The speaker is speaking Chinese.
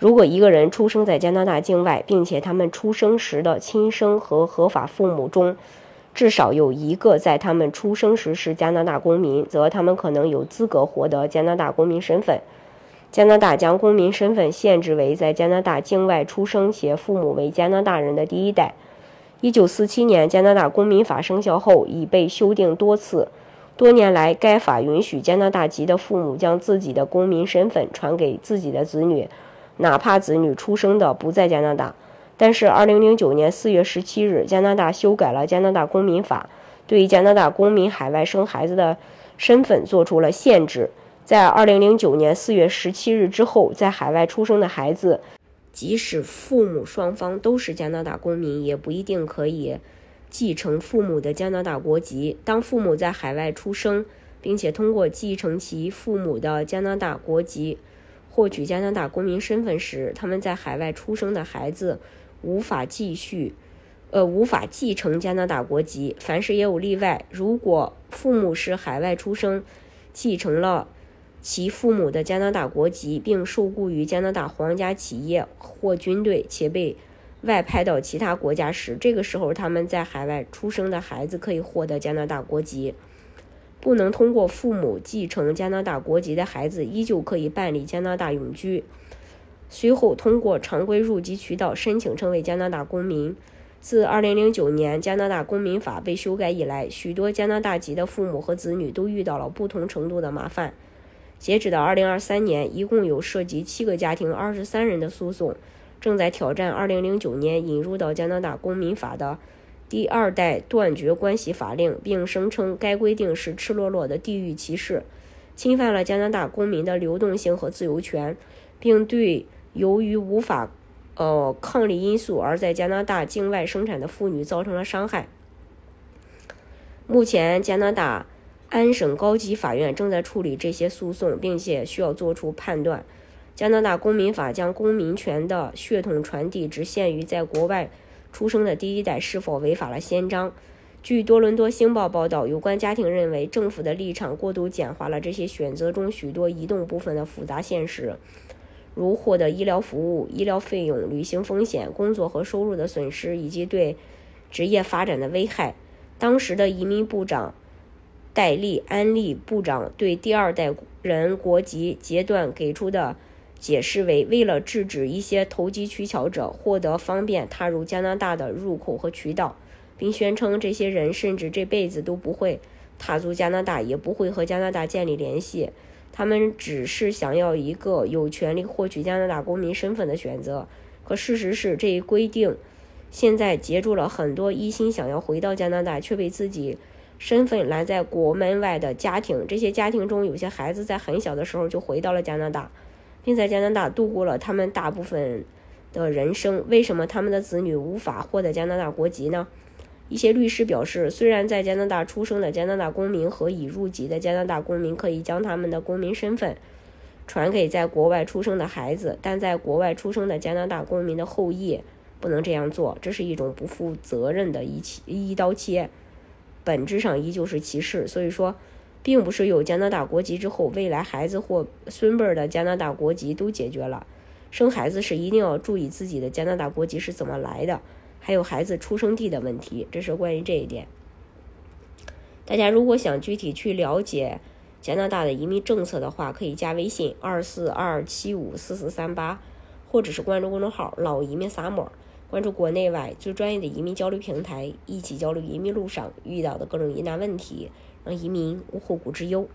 如果一个人出生在加拿大境外，并且他们出生时的亲生和合法父母中至少有一个在他们出生时是加拿大公民，则他们可能有资格获得加拿大公民身份。加拿大将公民身份限制为在加拿大境外出生且父母为加拿大人的第一代。1947年加拿大公民法生效后，已被修订多次。多年来，该法允许加拿大籍的父母将自己的公民身份传给自己的子女。哪怕子女出生的不在加拿大，但是2009年4月17日，加拿大修改了加拿大公民法，对加拿大公民海外生孩子的身份做出了限制。在2009年4月17日之后，在海外出生的孩子，即使父母双方都是加拿大公民，也不一定可以继承父母的加拿大国籍。当父母在海外出生，并且通过继承其父母的加拿大国籍。获取加拿大公民身份时，他们在海外出生的孩子无法继续，呃，无法继承加拿大国籍。凡事也有例外。如果父母是海外出生，继承了其父母的加拿大国籍，并受雇于加拿大皇家企业或军队，且被外派到其他国家时，这个时候他们在海外出生的孩子可以获得加拿大国籍。不能通过父母继承加拿大国籍的孩子，依旧可以办理加拿大永居，随后通过常规入籍渠道申请成为加拿大公民。自2009年加拿大公民法被修改以来，许多加拿大籍的父母和子女都遇到了不同程度的麻烦。截止到2023年，一共有涉及七个家庭23人的诉讼，正在挑战2009年引入到加拿大公民法的。第二代断绝关系法令，并声称该规定是赤裸裸的地域歧视，侵犯了加拿大公民的流动性和自由权，并对由于无法呃抗力因素而在加拿大境外生产的妇女造成了伤害。目前，加拿大安省高级法院正在处理这些诉讼，并且需要做出判断。加拿大公民法将公民权的血统传递只限于在国外。出生的第一代是否违反了宪章？据多伦多星报报道，有关家庭认为政府的立场过度简化了这些选择中许多移动部分的复杂现实，如获得医疗服务、医疗费用、旅行风险、工作和收入的损失以及对职业发展的危害。当时的移民部长戴利安利部长对第二代人国籍阶段给出的。解释为为了制止一些投机取巧者获得方便踏入加拿大的入口和渠道，并宣称这些人甚至这辈子都不会踏足加拿大，也不会和加拿大建立联系。他们只是想要一个有权利获取加拿大公民身份的选择。可事实是，这一规定现在截住了很多一心想要回到加拿大却被自己身份拦在国门外的家庭。这些家庭中有些孩子在很小的时候就回到了加拿大。并在加拿大度过了他们大部分的人生。为什么他们的子女无法获得加拿大国籍呢？一些律师表示，虽然在加拿大出生的加拿大公民和已入籍的加拿大公民可以将他们的公民身份传给在国外出生的孩子，但在国外出生的加拿大公民的后裔不能这样做。这是一种不负责任的一起一刀切，本质上依旧是歧视。所以说。并不是有加拿大国籍之后，未来孩子或孙辈儿的加拿大国籍都解决了。生孩子时一定要注意自己的加拿大国籍是怎么来的，还有孩子出生地的问题。这是关于这一点。大家如果想具体去了解加拿大的移民政策的话，可以加微信二四二七五四四三八，或者是关注公众号“老移民撒沫”，关注国内外最专业的移民交流平台，一起交流移民路上遇到的各种疑难问题。让移民无后顾之忧。